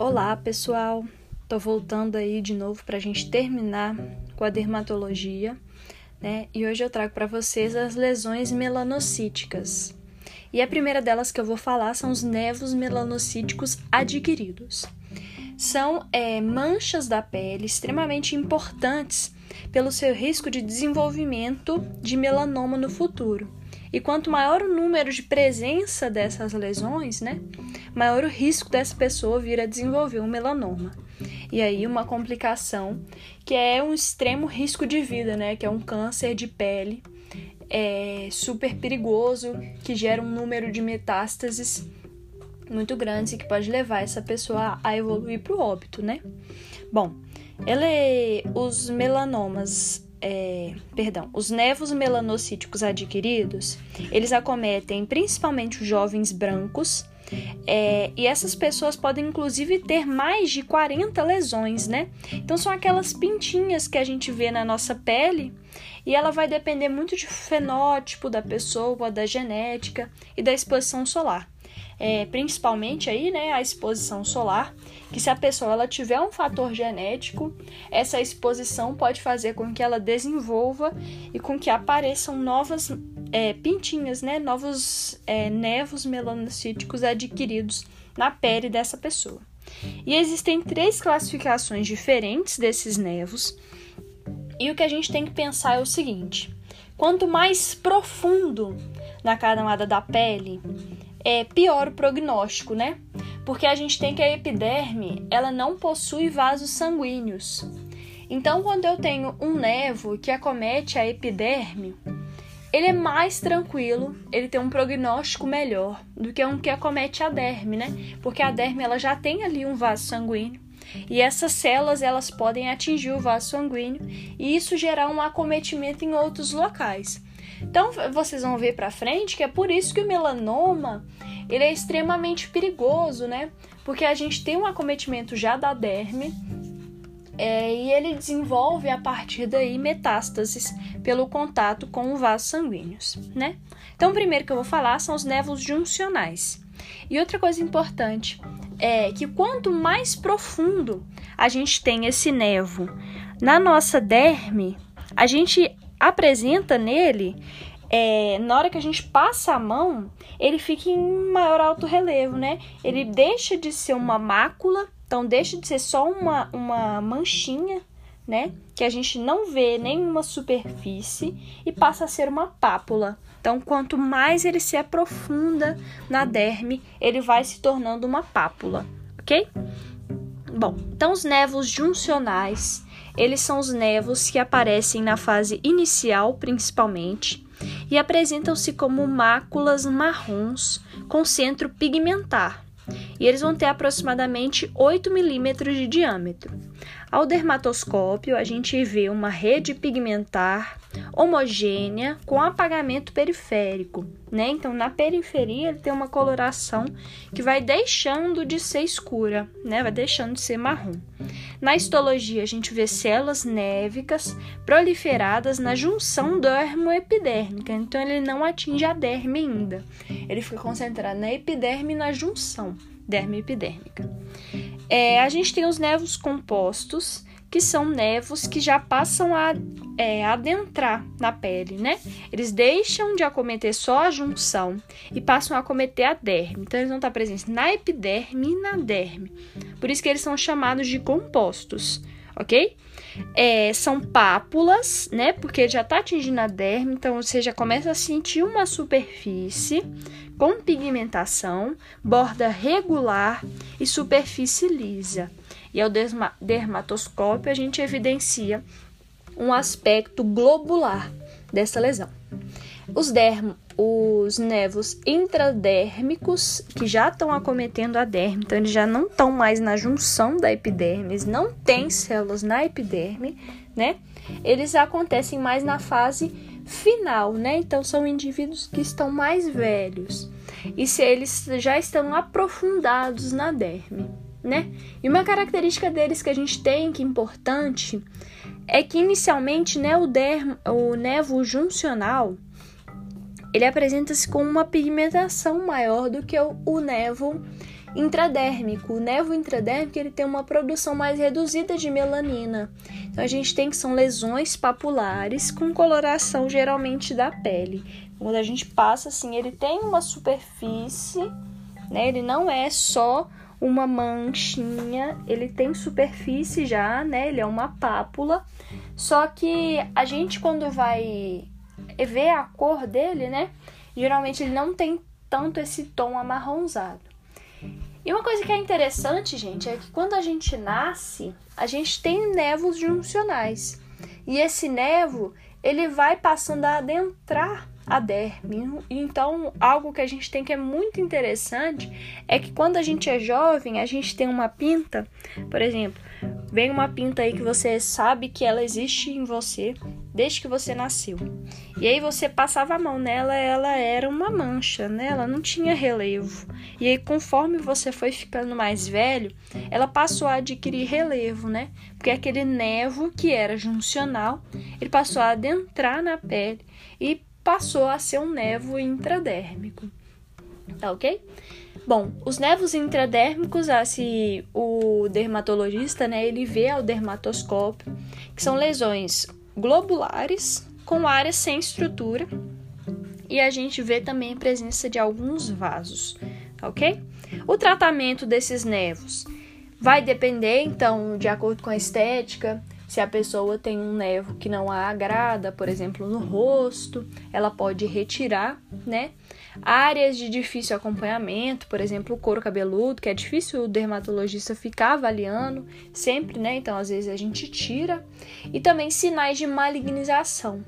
Olá, pessoal. Tô voltando aí de novo para a gente terminar com a dermatologia, né? E hoje eu trago para vocês as lesões melanocíticas. E a primeira delas que eu vou falar são os nevos melanocíticos adquiridos. São é, manchas da pele extremamente importantes pelo seu risco de desenvolvimento de melanoma no futuro. E quanto maior o número de presença dessas lesões, né, maior o risco dessa pessoa vir a desenvolver um melanoma. E aí uma complicação que é um extremo risco de vida, né, que é um câncer de pele é super perigoso, que gera um número de metástases muito grandes e que pode levar essa pessoa a evoluir para o óbito, né? Bom, ele, os melanomas é, perdão, os nevos melanocíticos adquiridos, eles acometem principalmente os jovens brancos, é, e essas pessoas podem inclusive ter mais de 40 lesões, né? Então são aquelas pintinhas que a gente vê na nossa pele e ela vai depender muito do fenótipo da pessoa, da genética e da exposição solar é, principalmente aí, né, a exposição solar, que se a pessoa ela tiver um fator genético, essa exposição pode fazer com que ela desenvolva e com que apareçam novas é, pintinhas, né, novos é, nevos melanocíticos adquiridos na pele dessa pessoa. E existem três classificações diferentes desses nevos. E o que a gente tem que pensar é o seguinte: quanto mais profundo na camada da pele, é, pior o prognóstico, né? Porque a gente tem que a epiderme, ela não possui vasos sanguíneos. Então, quando eu tenho um nevo que acomete a epiderme, ele é mais tranquilo, ele tem um prognóstico melhor do que um que acomete a derme, né? Porque a derme ela já tem ali um vaso sanguíneo e essas células elas podem atingir o vaso sanguíneo e isso gerar um acometimento em outros locais. Então vocês vão ver para frente que é por isso que o melanoma ele é extremamente perigoso, né? Porque a gente tem um acometimento já da derme é, e ele desenvolve a partir daí metástases pelo contato com os vasos sanguíneos, né? Então, o primeiro que eu vou falar são os névoos juncionais. E outra coisa importante é que quanto mais profundo a gente tem esse nevo na nossa derme, a gente apresenta nele, é, na hora que a gente passa a mão, ele fica em maior alto relevo, né? Ele deixa de ser uma mácula, então deixa de ser só uma, uma manchinha, né? Que a gente não vê nenhuma superfície e passa a ser uma pápula. Então, quanto mais ele se aprofunda na derme, ele vai se tornando uma pápula, ok? Bom, então os névos juncionais eles são os nevos que aparecem na fase inicial, principalmente, e apresentam-se como máculas marrons com centro pigmentar. E eles vão ter aproximadamente 8 milímetros de diâmetro. Ao dermatoscópio, a gente vê uma rede pigmentar homogênea com apagamento periférico, né? Então, na periferia ele tem uma coloração que vai deixando de ser escura, né? Vai deixando de ser marrom. Na histologia, a gente vê células névicas proliferadas na junção dermoepidérmica. Então, ele não atinge a derme ainda. Ele fica concentrado na epiderme e na junção dermoepidérmica. É, a gente tem os nevos compostos, que são nevos que já passam a é, adentrar na pele, né? Eles deixam de acometer só a junção e passam a acometer a derme. Então, eles vão estar presentes na epiderme e na derme. Por isso que eles são chamados de compostos, ok? É, são pápulas, né? Porque já está atingindo a derme, então você já começa a sentir uma superfície com pigmentação, borda regular e superfície lisa. E ao dermatoscópio a gente evidencia um aspecto globular dessa lesão. Os, dermo, os nevos intradérmicos, que já estão acometendo a derme, então eles já não estão mais na junção da epiderme, eles não têm células na epiderme, né? Eles acontecem mais na fase final, né? Então são indivíduos que estão mais velhos e se eles já estão aprofundados na derme, né? E uma característica deles que a gente tem que é importante é que inicialmente, né, o, dermo, o nevo juncional ele apresenta-se com uma pigmentação maior do que o, o nevo intradérmico. O nevo intradérmico ele tem uma produção mais reduzida de melanina. Então a gente tem que são lesões papulares com coloração geralmente da pele. Quando a gente passa assim, ele tem uma superfície, né? Ele não é só uma manchinha, ele tem superfície já, né? Ele é uma pápula. Só que a gente quando vai ver a cor dele, né? Geralmente ele não tem tanto esse tom amarronzado. E uma coisa que é interessante, gente, é que quando a gente nasce, a gente tem névoos juncionais. E esse névo, ele vai passando a adentrar a derme. Então, algo que a gente tem que é muito interessante é que quando a gente é jovem, a gente tem uma pinta, por exemplo, vem uma pinta aí que você sabe que ela existe em você desde que você nasceu. E aí você passava a mão nela, ela era uma mancha, né? Ela não tinha relevo. E aí conforme você foi ficando mais velho, ela passou a adquirir relevo, né? Porque aquele nevo que era juncional, ele passou a adentrar na pele e passou a ser um nevo intradérmico. Tá ok? Bom, os nevos intradérmicos, assim, o dermatologista, né, ele vê ao dermatoscópio, que são lesões globulares com áreas sem estrutura, e a gente vê também a presença de alguns vasos, tá ok? O tratamento desses nevos vai depender, então, de acordo com a estética, se a pessoa tem um nevo que não a agrada, por exemplo, no rosto, ela pode retirar, né? Áreas de difícil acompanhamento, por exemplo, o couro cabeludo, que é difícil o dermatologista ficar avaliando sempre, né? Então, às vezes a gente tira. E também sinais de malignização,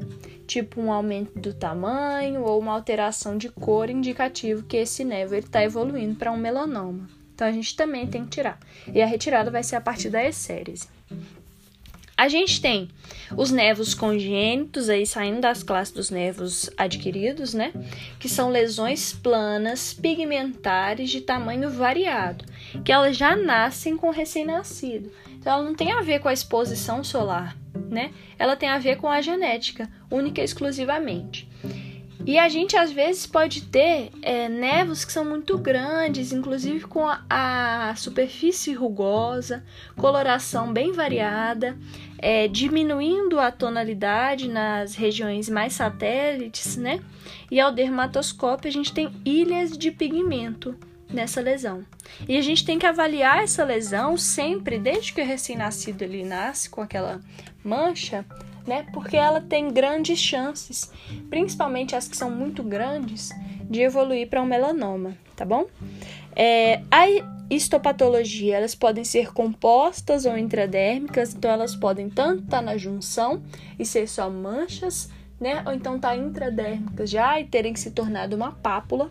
tipo um aumento do tamanho ou uma alteração de cor indicativo que esse nevo está evoluindo para um melanoma. Então, a gente também tem que tirar. E a retirada vai ser a partir da essérese. A gente tem os nevos congênitos, aí saindo das classes dos nevos adquiridos, né? Que são lesões planas, pigmentares de tamanho variado, que elas já nascem com recém-nascido. Então, ela não tem a ver com a exposição solar, né? Ela tem a ver com a genética, única e exclusivamente. E a gente às vezes pode ter é, névoas que são muito grandes, inclusive com a, a superfície rugosa, coloração bem variada, é, diminuindo a tonalidade nas regiões mais satélites, né? E ao dermatoscópio a gente tem ilhas de pigmento nessa lesão. E a gente tem que avaliar essa lesão sempre, desde que o recém-nascido ele nasce com aquela mancha, né? Porque ela tem grandes chances, principalmente as que são muito grandes, de evoluir para um melanoma, tá bom? É, a histopatologia, elas podem ser compostas ou intradérmicas, então elas podem tanto estar tá na junção e ser só manchas, né? Ou então estar tá intradérmicas já e terem se tornado uma pápula.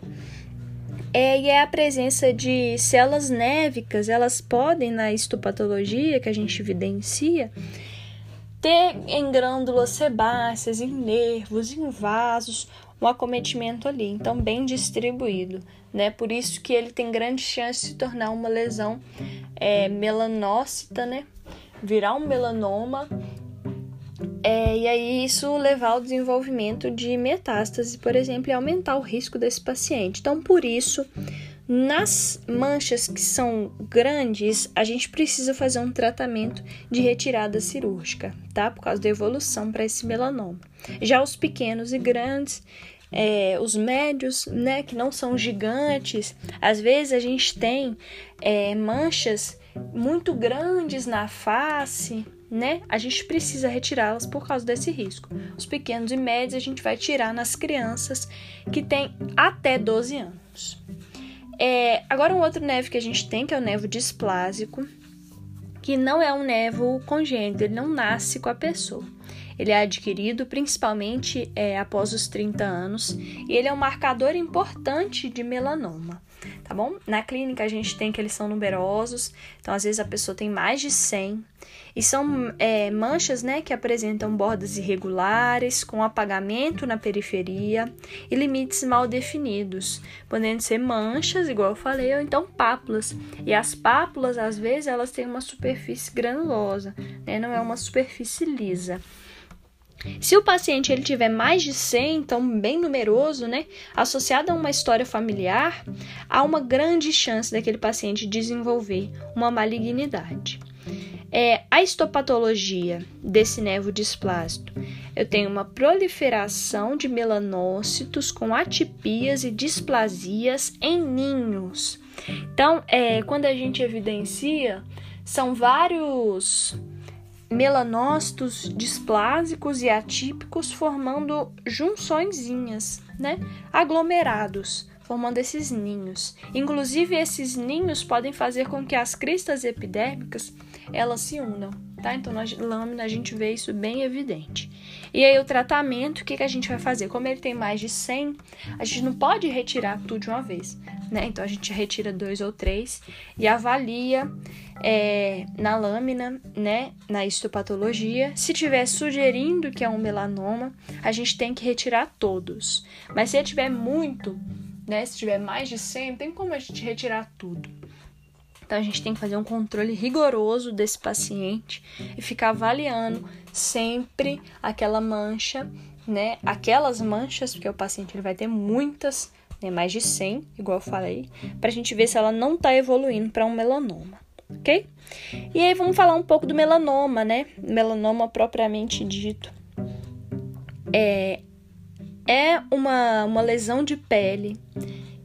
É, e é a presença de células névicas, elas podem, na histopatologia que a gente evidencia, ter em glândulas sebáceas, em nervos, em vasos, um acometimento ali, então bem distribuído, né? Por isso que ele tem grande chance de se tornar uma lesão é, melanócita, né? Virar um melanoma é, e aí isso levar ao desenvolvimento de metástase, por exemplo, e aumentar o risco desse paciente. Então, por isso, nas manchas que são grandes, a gente precisa fazer um tratamento de retirada cirúrgica, tá? Por causa da evolução para esse melanoma. Já os pequenos e grandes, é, os médios, né, que não são gigantes, às vezes a gente tem é, manchas muito grandes na face, né? A gente precisa retirá-las por causa desse risco. Os pequenos e médios a gente vai tirar nas crianças que têm até 12 anos. É, agora, um outro nevo que a gente tem, que é o nevo displásico, que não é um nevo congênito, ele não nasce com a pessoa. Ele é adquirido principalmente é, após os 30 anos e ele é um marcador importante de melanoma tá bom? Na clínica a gente tem que eles são numerosos, então às vezes a pessoa tem mais de 100 e são é, manchas, né, que apresentam bordas irregulares, com apagamento na periferia e limites mal definidos, podendo ser manchas, igual eu falei, ou então pápulas. E as pápulas, às vezes, elas têm uma superfície granulosa, né, não é uma superfície lisa. Se o paciente ele tiver mais de 100, então bem numeroso, né, associado a uma história familiar, há uma grande chance daquele paciente desenvolver uma malignidade. É, a histopatologia desse nervo displásico, eu tenho uma proliferação de melanócitos com atipias e displasias em ninhos. Então, é, quando a gente evidencia, são vários melanócitos displásicos e atípicos formando junçõezinhas, né? Aglomerados, formando esses ninhos. Inclusive esses ninhos podem fazer com que as cristas epidérmicas elas se unam, tá? Então na lâmina a gente vê isso bem evidente. E aí o tratamento, o que, que a gente vai fazer? Como ele tem mais de 100, a gente não pode retirar tudo de uma vez, né? Então a gente retira dois ou três e avalia é, na lâmina, né, na histopatologia. Se tiver sugerindo que é um melanoma, a gente tem que retirar todos. Mas se tiver muito, né, se tiver mais de 100, tem como a gente retirar tudo. Então a gente tem que fazer um controle rigoroso desse paciente e ficar avaliando sempre aquela mancha, né? Aquelas manchas, porque o paciente ele vai ter muitas, né? mais de 100, igual eu falei, para a gente ver se ela não está evoluindo para um melanoma, ok? E aí vamos falar um pouco do melanoma, né? Melanoma propriamente dito. É, é uma, uma lesão de pele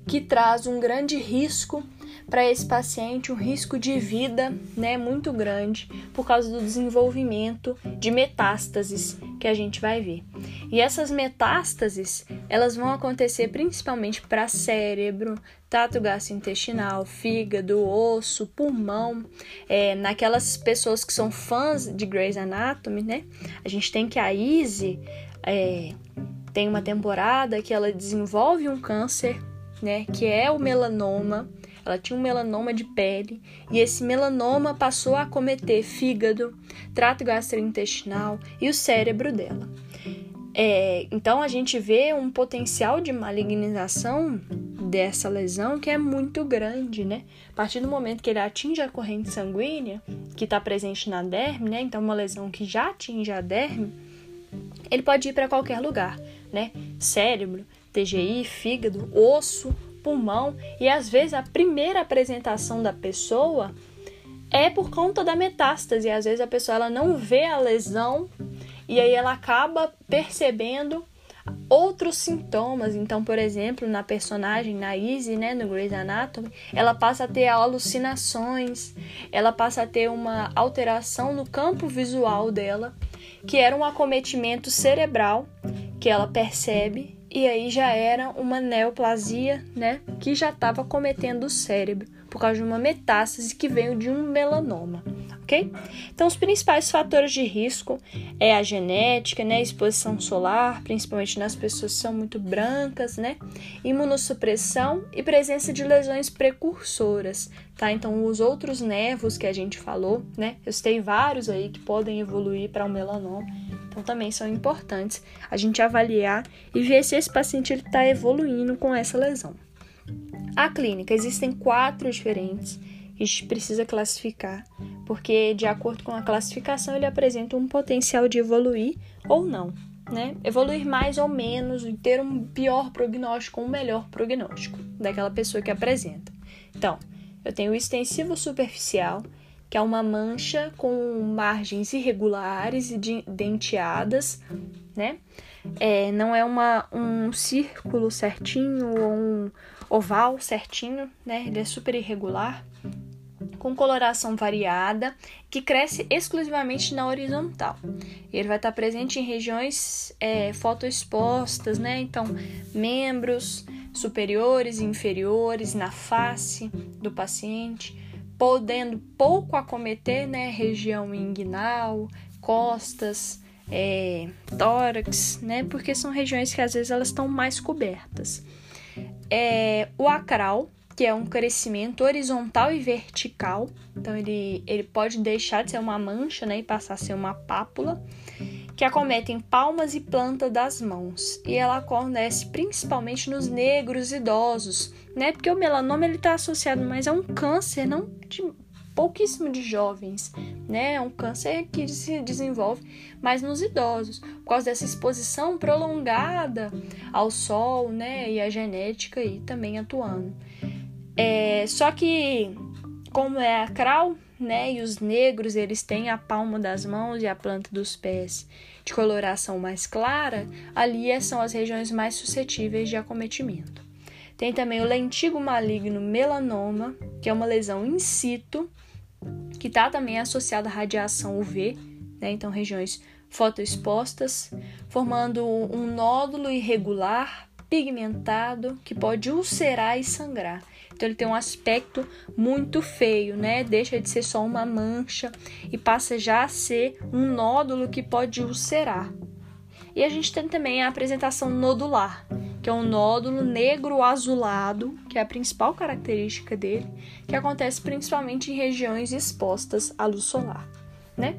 que traz um grande risco para esse paciente um risco de vida né, muito grande por causa do desenvolvimento de metástases que a gente vai ver. E essas metástases elas vão acontecer principalmente para cérebro, trato gastrointestinal, fígado, osso, pulmão. É, naquelas pessoas que são fãs de Grey's Anatomy, né? A gente tem que a Izzy é, tem uma temporada que ela desenvolve um câncer, né? Que é o melanoma ela tinha um melanoma de pele e esse melanoma passou a acometer fígado, trato gastrointestinal e o cérebro dela. É, então a gente vê um potencial de malignização dessa lesão que é muito grande, né? A partir do momento que ele atinge a corrente sanguínea, que está presente na derme, né? Então uma lesão que já atinge a derme, ele pode ir para qualquer lugar, né? Cérebro, TGI, fígado, osso pulmão e às vezes a primeira apresentação da pessoa é por conta da metástase. Às vezes a pessoa ela não vê a lesão e aí ela acaba percebendo outros sintomas. Então, por exemplo, na personagem, na Izzy, né, no Grey's Anatomy, ela passa a ter alucinações, ela passa a ter uma alteração no campo visual dela, que era um acometimento cerebral que ela percebe e aí já era uma neoplasia, né, que já estava cometendo o cérebro por causa de uma metástase que veio de um melanoma, ok? Então, os principais fatores de risco é a genética, né, exposição solar, principalmente nas pessoas que são muito brancas, né, imunossupressão e presença de lesões precursoras, tá? Então, os outros nervos que a gente falou, né, eu citei vários aí que podem evoluir para um melanoma então também são importantes a gente avaliar e ver se esse paciente está evoluindo com essa lesão. A clínica, existem quatro diferentes que a gente precisa classificar, porque de acordo com a classificação ele apresenta um potencial de evoluir ou não, né? Evoluir mais ou menos e ter um pior prognóstico ou um melhor prognóstico daquela pessoa que apresenta. Então, eu tenho o extensivo superficial, que é uma mancha com margens irregulares e denteadas, né? É, não é uma, um círculo certinho ou um oval certinho, né? Ele é super irregular, com coloração variada, que cresce exclusivamente na horizontal. Ele vai estar presente em regiões é, fotoexpostas, né? Então, membros superiores e inferiores na face do paciente podendo pouco acometer, né, região inguinal, costas, é, tórax, né, porque são regiões que às vezes elas estão mais cobertas. É, o acral, que é um crescimento horizontal e vertical, então ele, ele pode deixar de ser uma mancha, né, e passar a ser uma pápula que acometem palmas e planta das mãos, e ela acontece principalmente nos negros idosos, né? Porque o melanoma ele está associado mais a um câncer, não de pouquíssimo de jovens, né? É um câncer que se desenvolve mais nos idosos, por causa dessa exposição prolongada ao sol, né? E a genética aí também atuando. É, só que, como é a crawl, né? E os negros, eles têm a palma das mãos e a planta dos pés de coloração mais clara, ali são as regiões mais suscetíveis de acometimento. Tem também o lentigo maligno melanoma, que é uma lesão in situ, que está também associada à radiação UV, né? então regiões fotoexpostas, formando um nódulo irregular, pigmentado, que pode ulcerar e sangrar. Então ele tem um aspecto muito feio, né? Deixa de ser só uma mancha e passa já a ser um nódulo que pode ulcerar. E a gente tem também a apresentação nodular, que é um nódulo negro azulado, que é a principal característica dele, que acontece principalmente em regiões expostas à luz solar, né?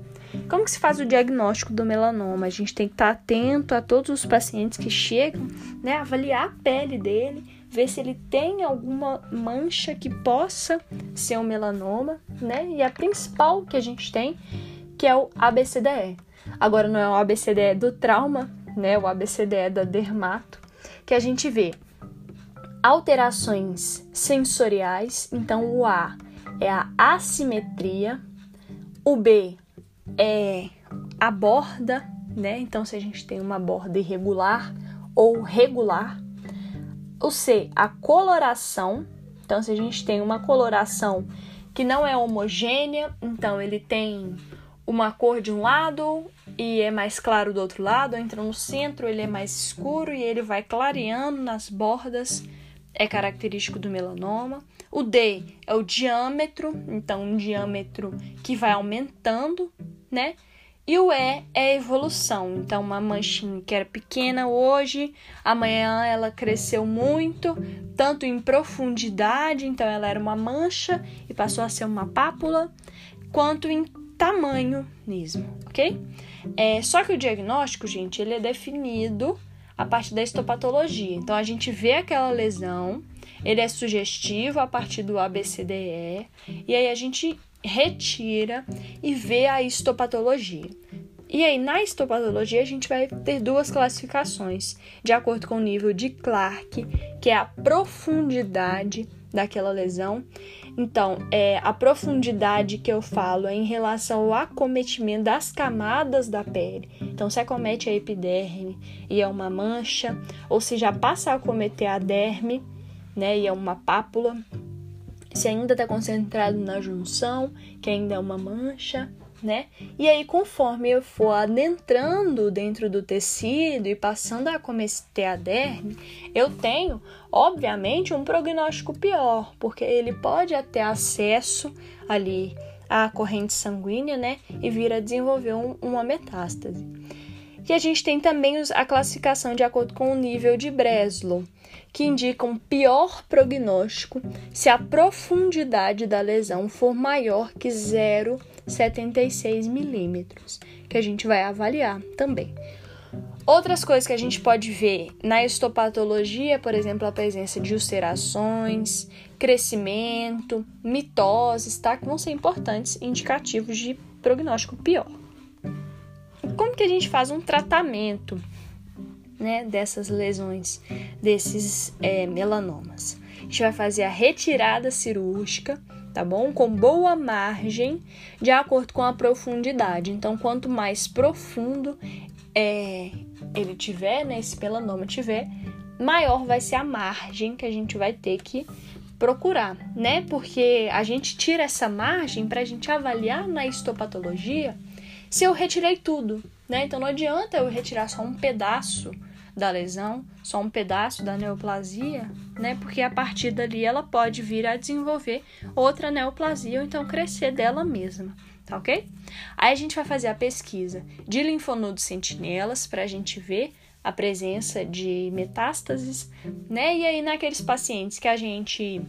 Como que se faz o diagnóstico do melanoma? A gente tem que estar atento a todos os pacientes que chegam, né, avaliar a pele dele, ver se ele tem alguma mancha que possa ser um melanoma, né? E a principal que a gente tem, que é o ABCDE. Agora não é o ABCDE do trauma, né? O ABCDE da dermato, que a gente vê alterações sensoriais. Então, o A é a assimetria, o B é a borda, né? Então, se a gente tem uma borda irregular ou regular, o C, a coloração. Então, se a gente tem uma coloração que não é homogênea, então ele tem uma cor de um lado e é mais claro do outro lado, entra no centro, ele é mais escuro e ele vai clareando nas bordas, é característico do melanoma. O D é o diâmetro, então um diâmetro que vai aumentando, né? E o E é evolução. Então, uma manchinha que era pequena hoje, amanhã ela cresceu muito, tanto em profundidade, então ela era uma mancha e passou a ser uma pápula, quanto em tamanho mesmo, ok? É, só que o diagnóstico, gente, ele é definido a partir da histopatologia. Então a gente vê aquela lesão, ele é sugestivo a partir do ABCDE, e aí a gente retira e vê a histopatologia. E aí, na histopatologia, a gente vai ter duas classificações, de acordo com o nível de Clark, que é a profundidade daquela lesão, então, é, a profundidade que eu falo é em relação ao acometimento das camadas da pele. Então, se acomete a epiderme e é uma mancha, ou se já passa a acometer a derme, né, e é uma pápula, se ainda está concentrado na junção, que ainda é uma mancha, né? E aí, conforme eu for adentrando dentro do tecido e passando a cometer a derme, eu tenho, obviamente, um prognóstico pior, porque ele pode ter acesso ali à corrente sanguínea, né? E vir a desenvolver um, uma metástase. E a gente tem também a classificação de acordo com o nível de Breslow, que indica um pior prognóstico se a profundidade da lesão for maior que 0,76 milímetros, que a gente vai avaliar também. Outras coisas que a gente pode ver na histopatologia, por exemplo, a presença de ulcerações, crescimento, mitoses, tá? Que vão ser importantes indicativos de prognóstico pior como que a gente faz um tratamento né, dessas lesões, desses é, melanomas? A gente vai fazer a retirada cirúrgica, tá bom? Com boa margem, de acordo com a profundidade. Então, quanto mais profundo é, ele tiver, né, esse melanoma tiver, maior vai ser a margem que a gente vai ter que procurar, né? Porque a gente tira essa margem para a gente avaliar na histopatologia se eu retirei tudo, né? Então não adianta eu retirar só um pedaço da lesão, só um pedaço da neoplasia, né? Porque a partir dali ela pode vir a desenvolver outra neoplasia ou então crescer dela mesma, tá ok? Aí a gente vai fazer a pesquisa de linfonodos sentinelas para a gente ver a presença de metástases, né? E aí naqueles pacientes que a gente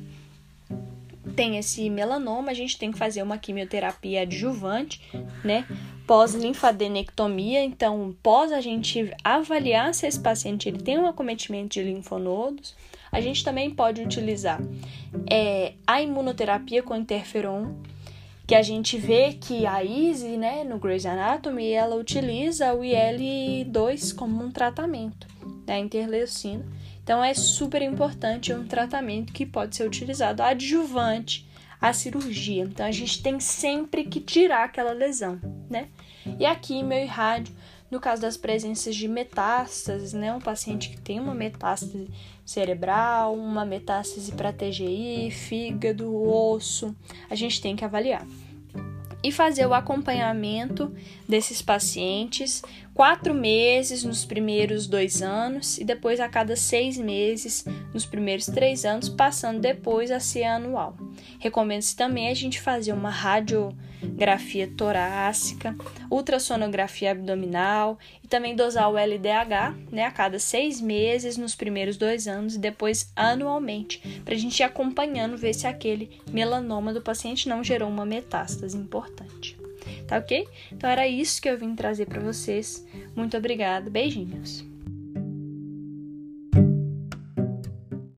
tem esse melanoma, a gente tem que fazer uma quimioterapia adjuvante, né? Pós-linfadenectomia, então, pós a gente avaliar se esse paciente ele tem um acometimento de linfonodos, a gente também pode utilizar é, a imunoterapia com interferon, que a gente vê que a Izzy, né, no Grey's Anatomy, ela utiliza o IL-2 como um tratamento, né, interleucina. Então é super importante, é um tratamento que pode ser utilizado adjuvante à cirurgia. Então a gente tem sempre que tirar aquela lesão, né? E aqui meu rádio no caso das presenças de metástases, né, um paciente que tem uma metástase cerebral, uma metástase para TGI, fígado, osso, a gente tem que avaliar. E fazer o acompanhamento desses pacientes quatro meses nos primeiros dois anos e depois a cada seis meses nos primeiros três anos, passando depois a ser anual. Recomendo-se também a gente fazer uma radiografia torácica, ultrassonografia abdominal e também dosar o LDH né, a cada seis meses nos primeiros dois anos e depois anualmente, para a gente ir acompanhando, ver se aquele melanoma do paciente não gerou uma metástase importante. Tá ok? Então era isso que eu vim trazer para vocês. Muito obrigada, beijinhos.